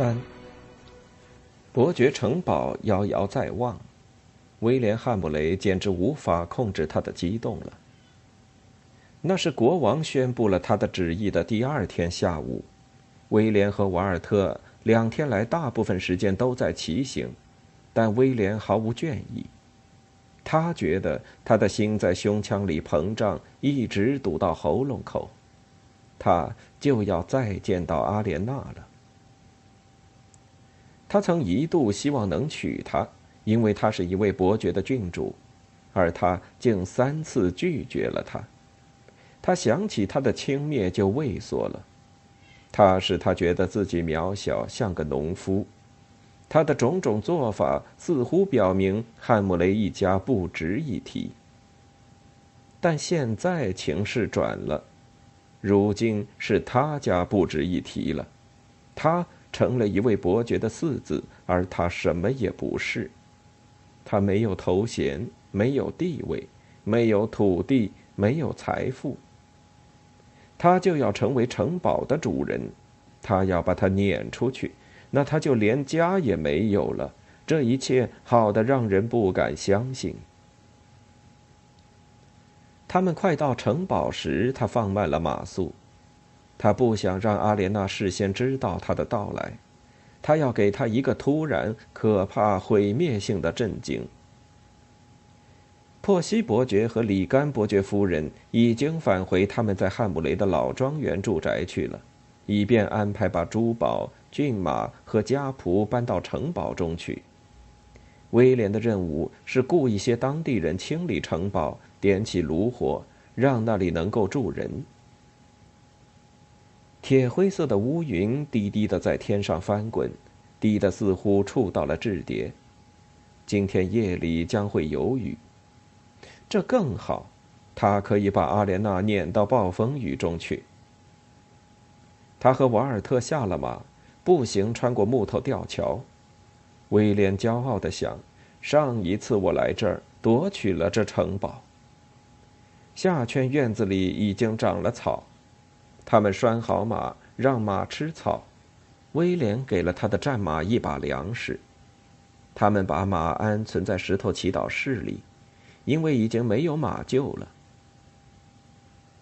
三，伯爵城堡遥遥在望，威廉·汉姆雷简直无法控制他的激动了。那是国王宣布了他的旨意的第二天下午，威廉和瓦尔特两天来大部分时间都在骑行，但威廉毫无倦意。他觉得他的心在胸腔里膨胀，一直堵到喉咙口。他就要再见到阿莲娜了。他曾一度希望能娶她，因为她是一位伯爵的郡主，而他竟三次拒绝了她。他想起她的轻蔑就畏缩了，他使他觉得自己渺小，像个农夫。他的种种做法似乎表明汉姆雷一家不值一提。但现在情势转了，如今是他家不值一提了，他成了一位伯爵的四子，而他什么也不是。他没有头衔，没有地位，没有土地，没有财富。他就要成为城堡的主人，他要把他撵出去，那他就连家也没有了。这一切好的让人不敢相信。他们快到城堡时，他放慢了马速，他不想让阿莲娜事先知道他的到来，他要给他一个突然、可怕、毁灭性的震惊。珀西伯爵和里甘伯爵夫人已经返回他们在汉姆雷的老庄园住宅去了，以便安排把珠宝、骏马和家仆搬到城堡中去。威廉的任务是雇一些当地人清理城堡，点起炉火，让那里能够住人。铁灰色的乌云低低的在天上翻滚，低的似乎触到了雉蝶。今天夜里将会有雨。这更好，他可以把阿莲娜撵到暴风雨中去。他和瓦尔特下了马，步行穿过木头吊桥。威廉骄傲地想：上一次我来这儿，夺取了这城堡。下圈院子里已经长了草，他们拴好马，让马吃草。威廉给了他的战马一把粮食。他们把马鞍存在石头祈祷室里。因为已经没有马厩了，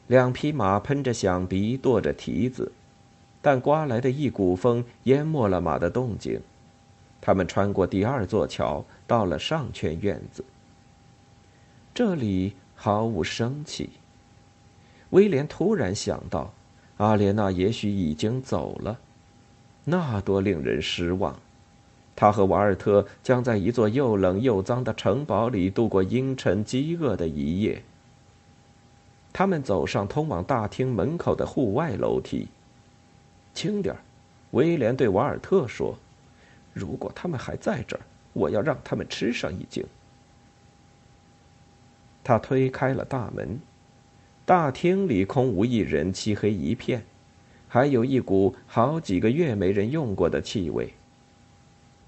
两匹马喷着响鼻，跺着蹄子，但刮来的一股风淹没了马的动静。他们穿过第二座桥，到了上圈院子。这里毫无生气。威廉突然想到，阿莲娜也许已经走了，那多令人失望。他和瓦尔特将在一座又冷又脏的城堡里度过阴沉饥饿的一夜。他们走上通往大厅门口的户外楼梯。轻点儿，威廉对瓦尔特说：“如果他们还在这儿，我要让他们吃上一惊。”他推开了大门，大厅里空无一人，漆黑一片，还有一股好几个月没人用过的气味。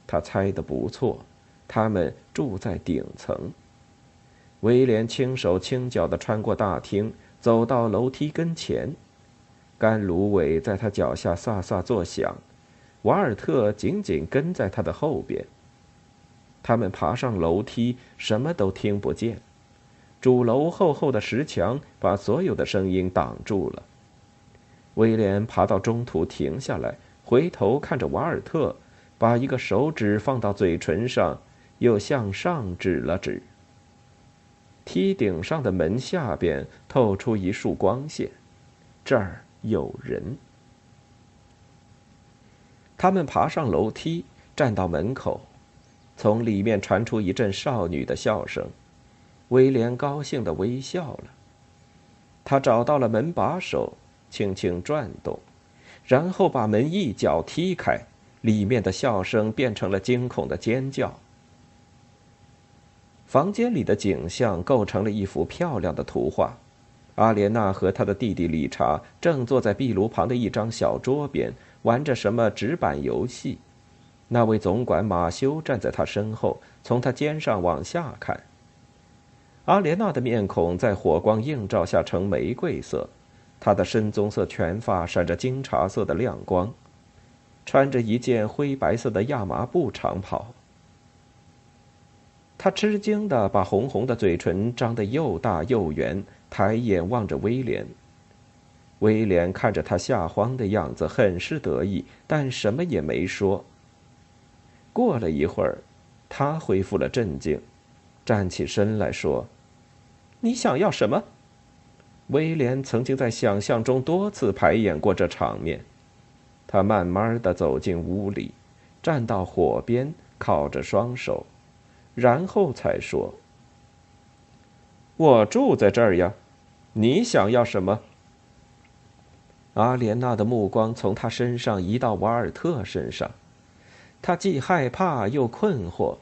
他猜的不错，他们住在顶层。威廉轻手轻脚的穿过大厅，走到楼梯跟前，干芦苇在他脚下飒飒作响。瓦尔特紧紧跟在他的后边。他们爬上楼梯，什么都听不见，主楼厚厚的石墙把所有的声音挡住了。威廉爬到中途停下来，回头看着瓦尔特。把一个手指放到嘴唇上，又向上指了指。梯顶上的门下边透出一束光线，这儿有人。他们爬上楼梯，站到门口，从里面传出一阵少女的笑声。威廉高兴的微笑了。他找到了门把手，轻轻转动，然后把门一脚踢开，里面的笑声变成了惊恐的尖叫。房间里的景象构成了一幅漂亮的图画。阿莲娜和她的弟弟理查正坐在壁炉旁的一张小桌边，玩着什么纸板游戏。那位总管马修站在他身后，从他肩上往下看。阿莲娜的面孔在火光映照下呈玫瑰色，她的深棕色全发闪着金茶色的亮光，穿着一件灰白色的亚麻布长袍。他吃惊的把红红的嘴唇张得又大又圆，抬眼望着威廉。威廉看着他吓慌的样子，很是得意，但什么也没说。过了一会儿，他恢复了镇静，站起身来说：“你想要什么？”威廉曾经在想象中多次排演过这场面。他慢慢的走进屋里，站到火边，靠着双手。然后才说：“我住在这儿呀，你想要什么？”阿莲娜的目光从他身上移到瓦尔特身上，他既害怕又困惑，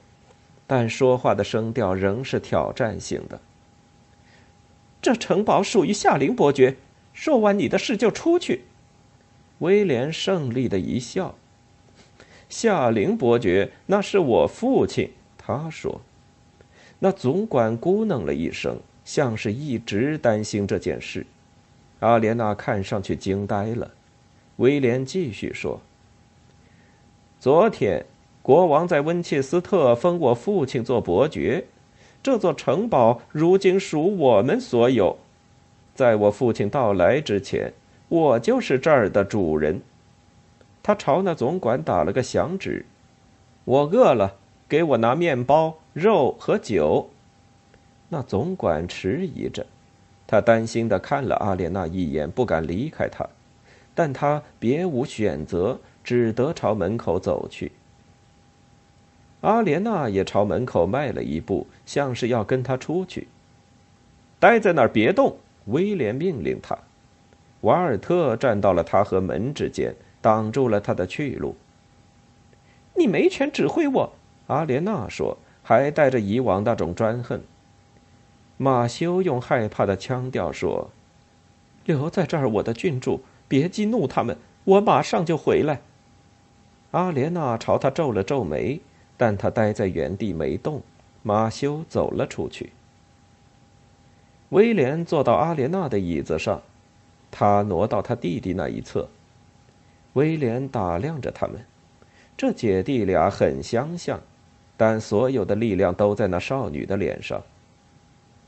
但说话的声调仍是挑战性的。这城堡属于夏林伯爵，说完你的事就出去。威廉胜利的一笑：“夏林伯爵，那是我父亲。”他说：“那总管咕哝了一声，像是一直担心这件事。”阿莲娜看上去惊呆了。威廉继续说：“昨天，国王在温切斯特封我父亲做伯爵，这座城堡如今属我们所有。在我父亲到来之前，我就是这儿的主人。”他朝那总管打了个响指：“我饿了。”给我拿面包、肉和酒。那总管迟疑着，他担心的看了阿莲娜一眼，不敢离开她，但他别无选择，只得朝门口走去。阿莲娜也朝门口迈了一步，像是要跟他出去。待在那儿，别动！威廉命令他。瓦尔特站到了他和门之间，挡住了他的去路。你没权指挥我。阿莲娜说，还带着以往那种专横。马修用害怕的腔调说：“留在这儿，我的郡主，别激怒他们，我马上就回来。”阿莲娜朝他皱了皱眉，但他待在原地没动。马修走了出去。威廉坐到阿莲娜的椅子上，他挪到他弟弟那一侧。威廉打量着他们，这姐弟俩很相像。但所有的力量都在那少女的脸上。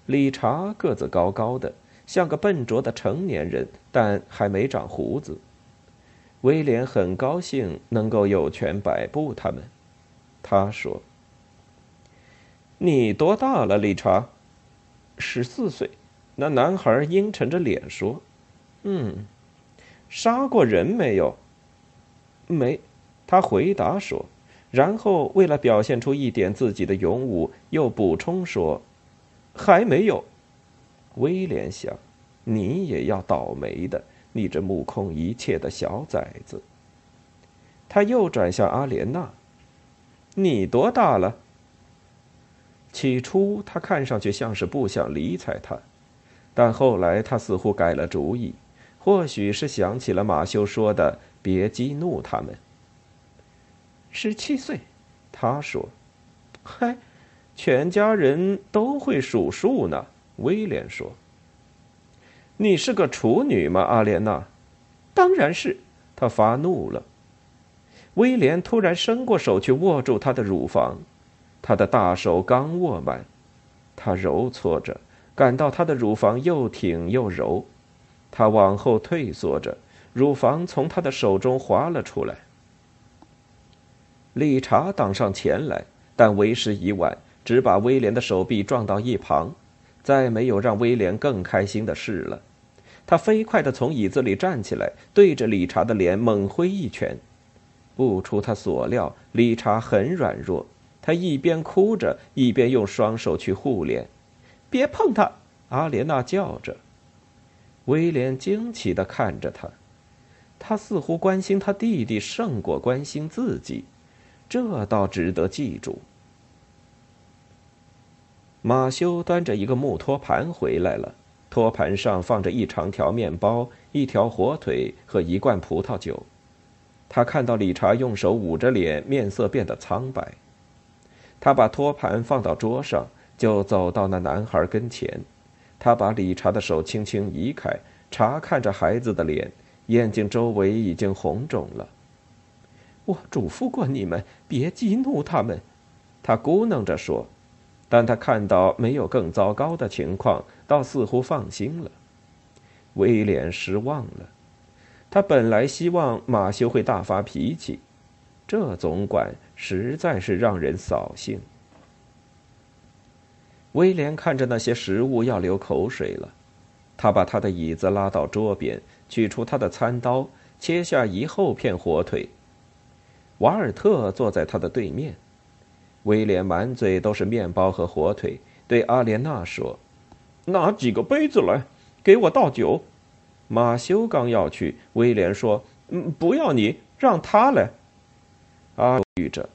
理查个子高高的，像个笨拙的成年人，但还没长胡子。威廉很高兴能够有权摆布他们。他说：“你多大了，理查？”“十四岁。”那男孩阴沉着脸说：“嗯，杀过人没有？”“没。”他回答说。然后，为了表现出一点自己的勇武，又补充说：“还没有。”威廉想：“你也要倒霉的，你这目空一切的小崽子。”他又转向阿莲娜：“你多大了？”起初，他看上去像是不想理睬他，但后来他似乎改了主意，或许是想起了马修说的“别激怒他们”。十七岁，他说：“嗨，全家人都会数数呢。”威廉说：“你是个处女吗，阿莲娜？”“当然是。”他发怒了。威廉突然伸过手去握住她的乳房，他的大手刚握满，他揉搓着，感到她的乳房又挺又柔，他往后退缩着，乳房从他的手中滑了出来。理查挡上前来，但为时已晚，只把威廉的手臂撞到一旁，再没有让威廉更开心的事了。他飞快地从椅子里站起来，对着理查的脸猛挥一拳。不出他所料，理查很软弱，他一边哭着，一边用双手去护脸。“别碰他！”阿莲娜叫着。威廉惊奇的看着他，他似乎关心他弟弟胜过关心自己，这倒值得记住。马修端着一个木托盘回来了，托盘上放着一长条面包、一条火腿和一罐葡萄酒。他看到理查用手捂着脸，面色变得苍白。他把托盘放到桌上，就走到那男孩跟前。他把理查的手轻轻移开，查看着孩子的脸，眼睛周围已经红肿了。我嘱咐过你们，别激怒他们，他咕哝着说。但他看到没有更糟糕的情况，倒似乎放心了。威廉失望了，他本来希望马修会大发脾气，这总管实在是让人扫兴。威廉看着那些食物要流口水了，他把他的椅子拉到桌边，取出他的餐刀，切下一厚片火腿。瓦尔特坐在他的对面，威廉满嘴都是面包和火腿，对阿莲娜说：“拿几个杯子来，给我倒酒。”马修刚要去，威廉说：“嗯，不要你，让他来。”阿豫着，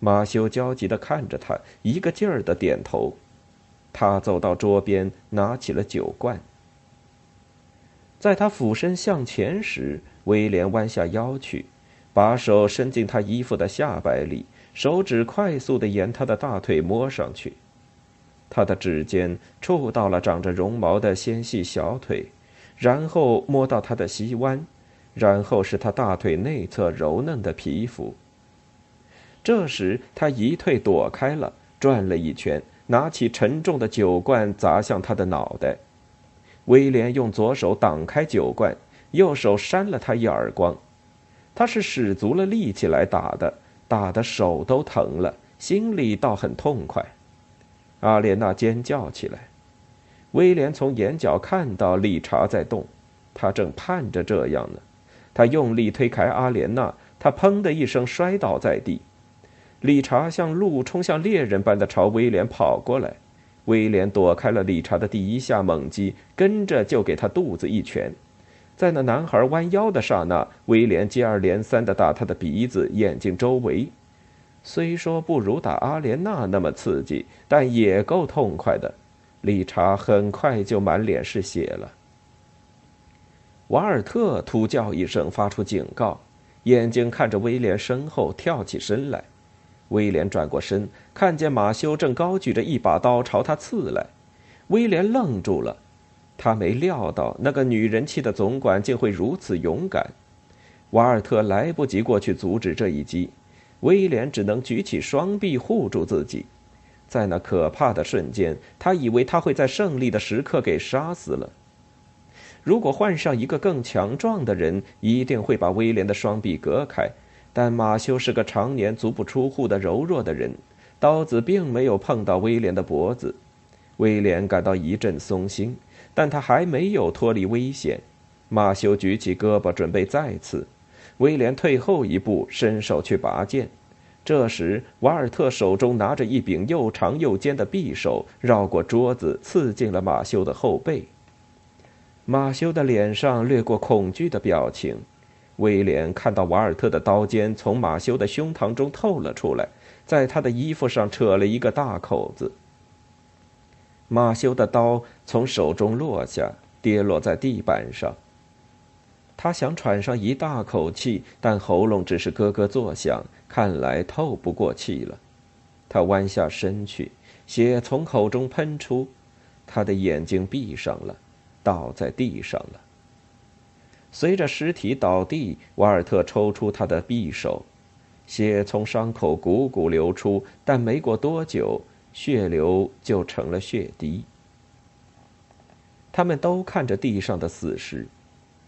马修焦急的看着他，一个劲儿的点头。他走到桌边，拿起了酒罐。在他俯身向前时，威廉弯下腰去，把手伸进他衣服的下摆里，手指快速的沿他的大腿摸上去。他的指尖触到了长着绒毛的纤细小腿，然后摸到他的膝弯，然后是他大腿内侧柔嫩的皮肤。这时，他一退躲开了，转了一圈。拿起沉重的酒罐砸向他的脑袋，威廉用左手挡开酒罐，右手扇了他一耳光。他是使足了力气来打的，打的手都疼了，心里倒很痛快。阿莲娜尖叫起来。威廉从眼角看到理查在动，他正盼着这样呢。他用力推开阿莲娜，他砰的一声摔倒在地。理查像鹿冲向猎人般的朝威廉跑过来，威廉躲开了理查的第一下猛击，跟着就给他肚子一拳。在那男孩弯腰的刹那，威廉接二连三地打他的鼻子、眼睛周围。虽说不如打阿莲娜那么刺激，但也够痛快的。理查很快就满脸是血了。瓦尔特突叫一声，发出警告，眼睛看着威廉身后，跳起身来。威廉转过身，看见马修正高举着一把刀朝他刺来。威廉愣住了，他没料到那个女人气的总管竟会如此勇敢。瓦尔特来不及过去阻止这一击，威廉只能举起双臂护住自己。在那可怕的瞬间，他以为他会在胜利的时刻给杀死了。如果换上一个更强壮的人，一定会把威廉的双臂隔开。但马修是个常年足不出户的柔弱的人，刀子并没有碰到威廉的脖子。威廉感到一阵松心，但他还没有脱离危险。马修举起胳膊准备再刺，威廉退后一步，伸手去拔剑。这时，瓦尔特手中拿着一柄又长又尖的匕首，绕过桌子，刺进了马修的后背。马修的脸上掠过恐惧的表情。威廉看到瓦尔特的刀尖从马修的胸膛中透了出来，在他的衣服上扯了一个大口子。马修的刀从手中落下，跌落在地板上。他想喘上一大口气，但喉咙只是咯咯作响，看来透不过气了。他弯下身去，血从口中喷出，他的眼睛闭上了，倒在地上了。随着尸体倒地，瓦尔特抽出他的匕首，血从伤口汩汩流出，但没过多久，血流就成了血滴。他们都看着地上的死尸：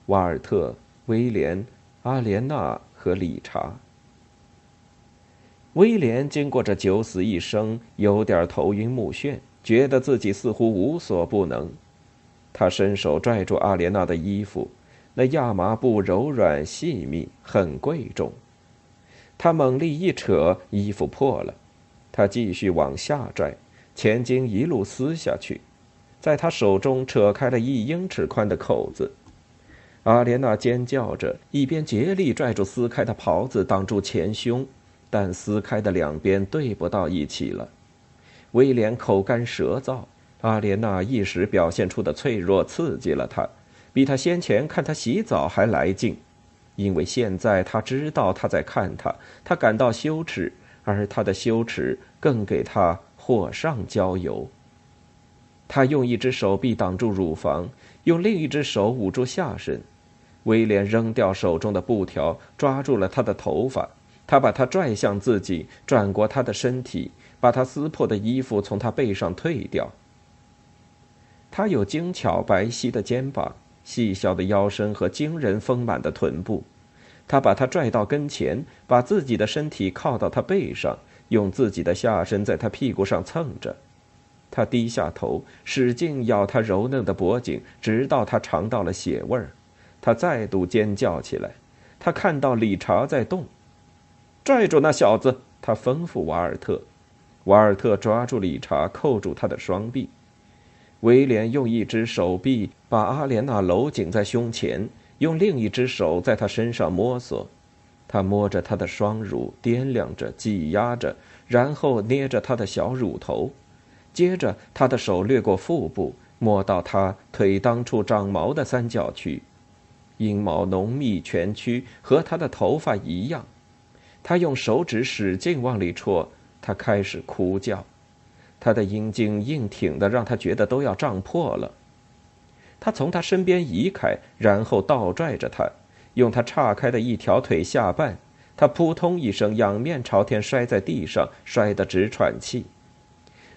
瓦尔特、威廉、阿莲娜和理查。威廉经过这九死一生，有点头晕目眩，觉得自己似乎无所不能。他伸手拽住阿莲娜的衣服。那亚麻布柔软细密，很贵重。他猛力一扯，衣服破了。他继续往下拽，前襟一路撕下去。在他手中扯开了一英尺宽的口子。阿莲娜尖叫着，一边竭力拽住撕开的袍子挡住前胸，但撕开的两边对不到一起了。威廉口干舌燥，阿莲娜一时表现出的脆弱刺激了他，比他先前看他洗澡还来劲，因为现在他知道他在看他，他感到羞耻，而他的羞耻更给他火上浇油。他用一只手臂挡住乳房，用另一只手捂住下身。威廉扔掉手中的布条，抓住了他的头发。他把他拽向自己，转过他的身体，把他撕破的衣服从他背上褪掉。他有精巧白皙的肩膀、细小的腰身和惊人丰满的臀部。他把他拽到跟前，把自己的身体靠到他背上，用自己的下身在他屁股上蹭着。他低下头，使劲咬他柔嫩的脖颈，直到他尝到了血味儿。他再度尖叫起来，他看到理查在动，拽住那小子！他吩咐瓦尔特。瓦尔特抓住理查，扣住他的双臂。威廉用一只手臂把阿莲娜搂紧在胸前，用另一只手在她身上摸索。他摸着她的双乳，掂量着，挤压着，然后捏着她的小乳头。接着，他的手掠过腹部，摸到她腿裆处长毛的三角区。阴毛浓密蜷曲，和他的头发一样。他用手指使劲往里戳，他开始哭叫。他的阴茎硬挺的，让他觉得都要胀破了。他从他身边移开，然后倒拽着他，用他岔开的一条腿下绊。他扑通一声仰面朝天摔在地上，摔得直喘气。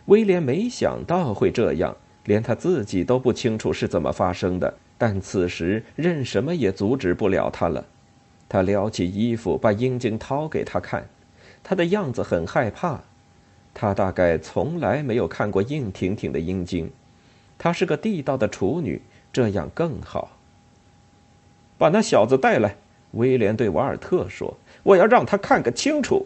威廉没想到会这样，连他自己都不清楚是怎么发生的。但此时，任什么也阻止不了他了。他撩起衣服，把阴茎掏给他看。他的样子很害怕。他大概从来没有看过硬挺挺的阴茎。她是个地道的处女，这样更好。把那小子带来，威廉对瓦尔特说：“我要让他看个清楚。”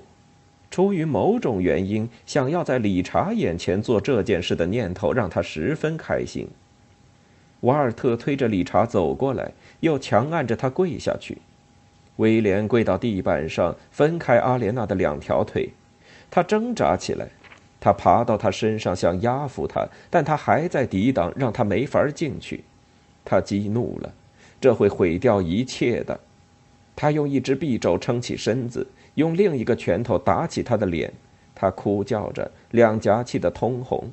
出于某种原因，想要在理查眼前做这件事的念头让他十分开心。瓦尔特推着理查走过来，又强按着他跪下去。威廉跪到地板上，分开阿莲娜的两条腿。他挣扎起来，他爬到他身上想压服他，但他还在抵挡，让他没法进去。他激怒了，这会毁掉一切的。他用一只臂肘撑起身子，用另一个拳头打起他的脸。他哭叫着，两颊气得通红。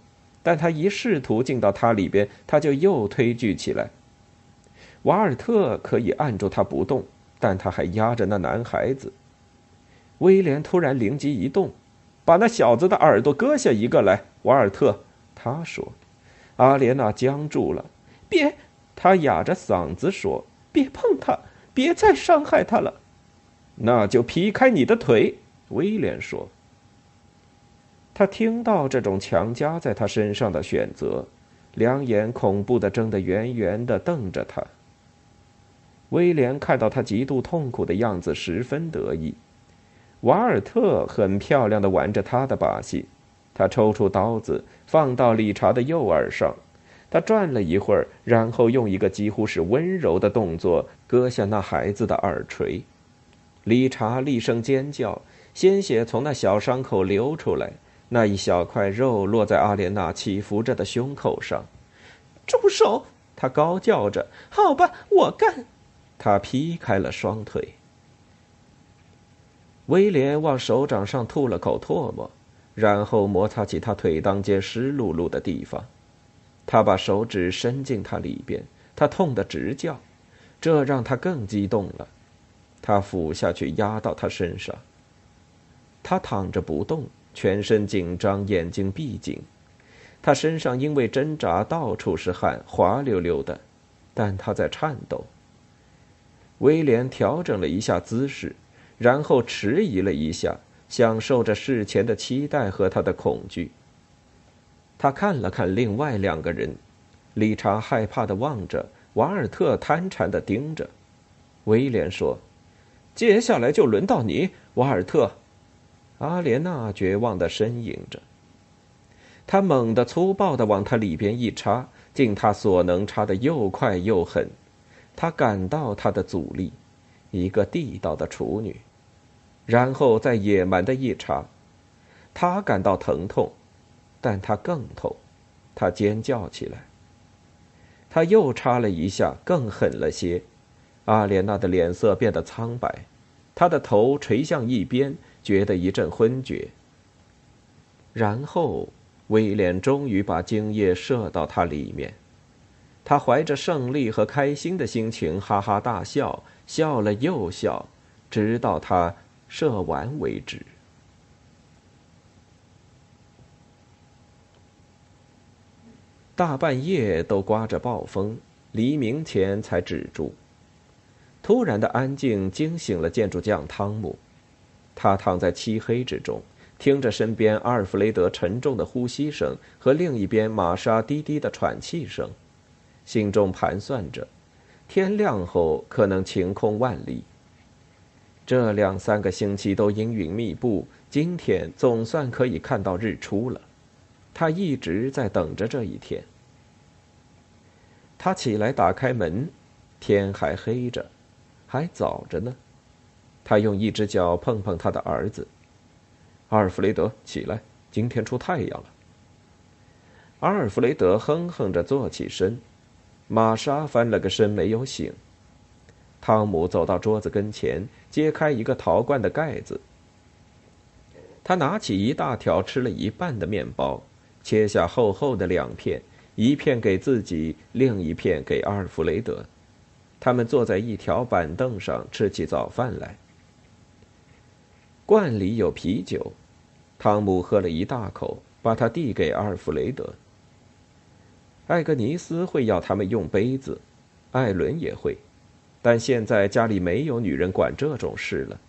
但他一试图进到他里边，他就又推拒起来。瓦尔特可以按住他不动，但他还压着那男孩子。威廉突然灵机一动，把那小子的耳朵割下一个来。瓦尔特，他说。阿莲娜僵住了。别，他哑着嗓子说：“别碰他，别再伤害他了。”那就劈开你的腿，威廉说。他听到这种强加在他身上的选择，两眼恐怖的睁得圆圆的，瞪着他。威廉看到他极度痛苦的样子，十分得意。瓦尔特很漂亮的玩着他的把戏，他抽出刀子放到理查的右耳上，他转了一会儿，然后用一个几乎是温柔的动作割下那孩子的耳垂。理查厉声尖叫，鲜血从那小伤口流出来。那一小块肉落在阿莲娜起伏着的胸口上，住手！他高叫着：“好吧，我干！”他劈开了双腿。威廉往手掌上吐了口唾沫，然后摩擦起他腿裆间湿漉漉的地方。他把手指伸进他里边，他痛得直叫，这让他更激动了。他俯下去压到他身上。他躺着不动。全身紧张，眼睛闭紧，他身上因为挣扎到处是汗，滑溜溜的，但他在颤抖。威廉调整了一下姿势，然后迟疑了一下，享受着事前的期待和他的恐惧。他看了看另外两个人，理查害怕的望着，瓦尔特贪馋的盯着。威廉说：“接下来就轮到你，瓦尔特。”阿莲娜绝望的呻吟着，他猛地、粗暴的往他里边一插，尽他所能插得又快又狠。他感到他的阻力，一个地道的处女，然后再野蛮的一插。他感到疼痛，但他更痛，他尖叫起来。他又插了一下，更狠了些。阿莲娜的脸色变得苍白，她的头垂向一边，觉得一阵昏厥。然后，威廉终于把精液射到他里面。他怀着胜利和开心的心情，哈哈大笑，笑了又笑，直到他射完为止。大半夜都刮着暴风，黎明前才止住。突然的安静惊醒了建筑匠汤姆，他躺在漆黑之中。听着身边阿尔弗雷德沉重的呼吸声和另一边玛莎低低的喘气声，心中盘算着：天亮后可能晴空万里。这两三个星期都阴云密布，今天总算可以看到日出了。他一直在等着这一天。他起来打开门，天还黑着，还早着呢。他用一只脚碰碰他的儿子。阿尔弗雷德，起来！今天出太阳了。阿尔弗雷德哼哼着坐起身，玛莎翻了个身没有醒。汤姆走到桌子跟前，揭开一个陶罐的盖子。他拿起一大条吃了一半的面包，切下厚厚的两片，一片给自己，另一片给阿尔弗雷德。他们坐在一条板凳上吃起早饭来。罐里有啤酒，汤姆喝了一大口，把它递给阿尔弗雷德。艾格尼斯会要他们用杯子，艾伦也会，但现在家里没有女人管这种事了。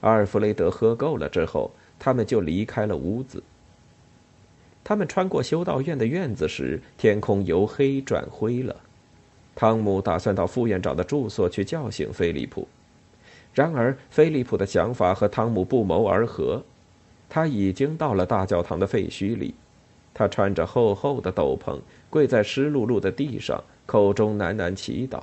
阿尔弗雷德喝够了之后，他们就离开了屋子。他们穿过修道院的院子时，天空由黑转灰了。汤姆打算到副院长的住所去叫醒菲利普。然而，菲利普的想法和汤姆不谋而合。他已经到了大教堂的废墟里，他穿着厚厚的斗篷，跪在湿漉漉的地上，口中喃喃祈祷。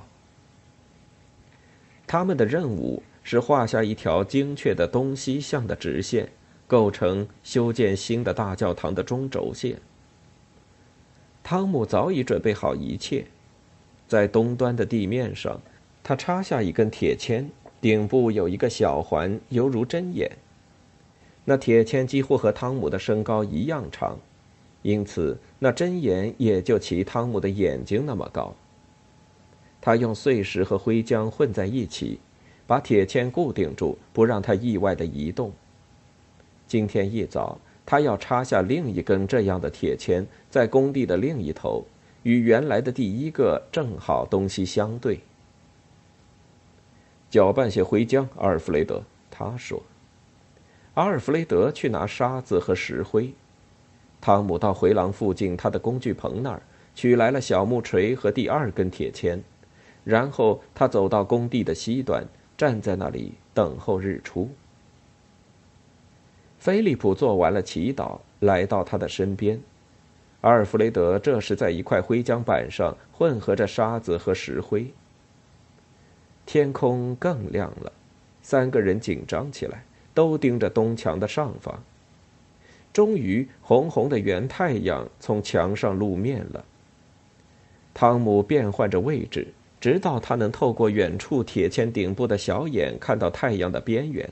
他们的任务是画下一条精确的东西向的直线，构成修建新的大教堂的中轴线。汤姆早已准备好一切，在东端的地面上，他插下一根铁签。顶部有一个小环，犹如针眼。那铁签几乎和汤姆的身高一样长，因此那针眼也就齐汤姆的眼睛那么高。他用碎石和灰浆混在一起，把铁签固定住，不让它意外的移动。今天一早，他要插下另一根这样的铁签，在工地的另一头，与原来的第一个正好东西相对。搅拌些灰浆，阿尔弗雷德。他说：“阿尔弗雷德去拿沙子和石灰。”汤姆到回廊附近他的工具棚那儿，取来了小木锤和第二根铁钎，然后他走到工地的西端，站在那里等候日出。菲利普做完了祈祷，来到他的身边。阿尔弗雷德这时在一块灰浆板上混合着沙子和石灰。天空更亮了，三个人紧张起来，都盯着东墙的上方。终于，红红的圆太阳从墙上露面了。汤姆变换着位置，直到他能透过远处铁签顶部的小眼看到太阳的边缘。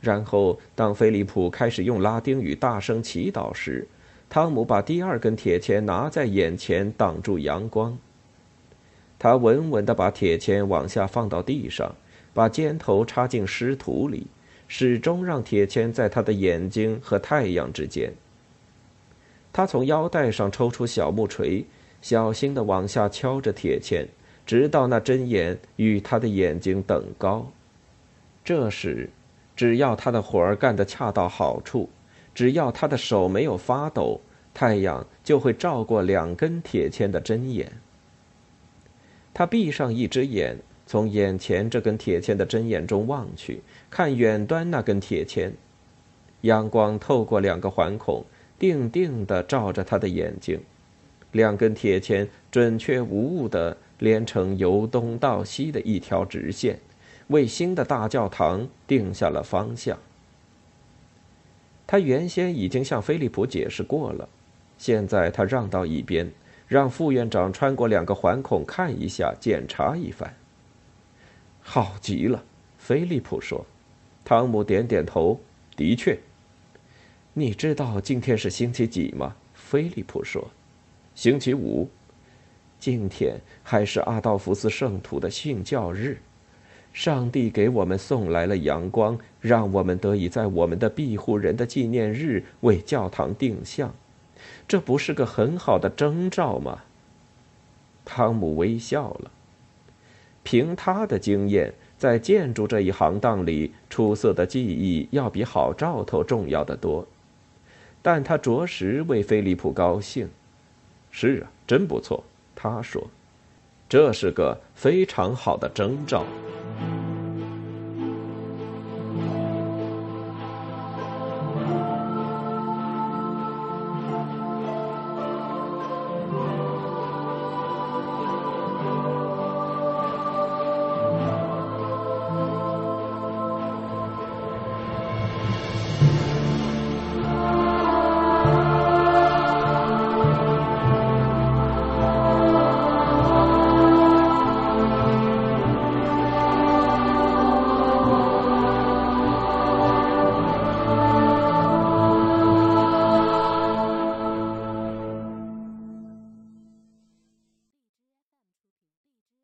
然后，当菲利普开始用拉丁语大声祈祷时，汤姆把第二根铁签拿在眼前，挡住阳光。他稳稳地把铁钎往下放到地上，把尖头插进湿土里，始终让铁钎在他的眼睛和太阳之间。他从腰带上抽出小木锤，小心地往下敲着铁钎，直到那针眼与他的眼睛等高。这时，只要他的活儿干得恰到好处，只要他的手没有发抖，太阳就会照过两根铁钎的针眼。他闭上一只眼，从眼前这根铁签的针眼中望去，看远端那根铁签。阳光透过两个环孔，定定地照着他的眼睛，两根铁钳准确无误地连成由东到西的一条直线，为新的大教堂定下了方向。他原先已经向菲利普解释过了，现在他让到一边，让副院长穿过两个环孔看一下，检查一番。好极了，菲利普说。汤姆点点头，的确。你知道今天是星期几吗？菲利普说。星期五。今天还是阿道夫斯圣徒的信教日。上帝给我们送来了阳光，让我们得以在我们的庇护人的纪念日为教堂定向，这不是个很好的征兆吗？汤姆微笑了。凭他的经验，在建筑这一行当里，出色的技艺要比好兆头重要的多。但他着实为菲利普高兴。是啊，真不错，他说，这是个非常好的征兆。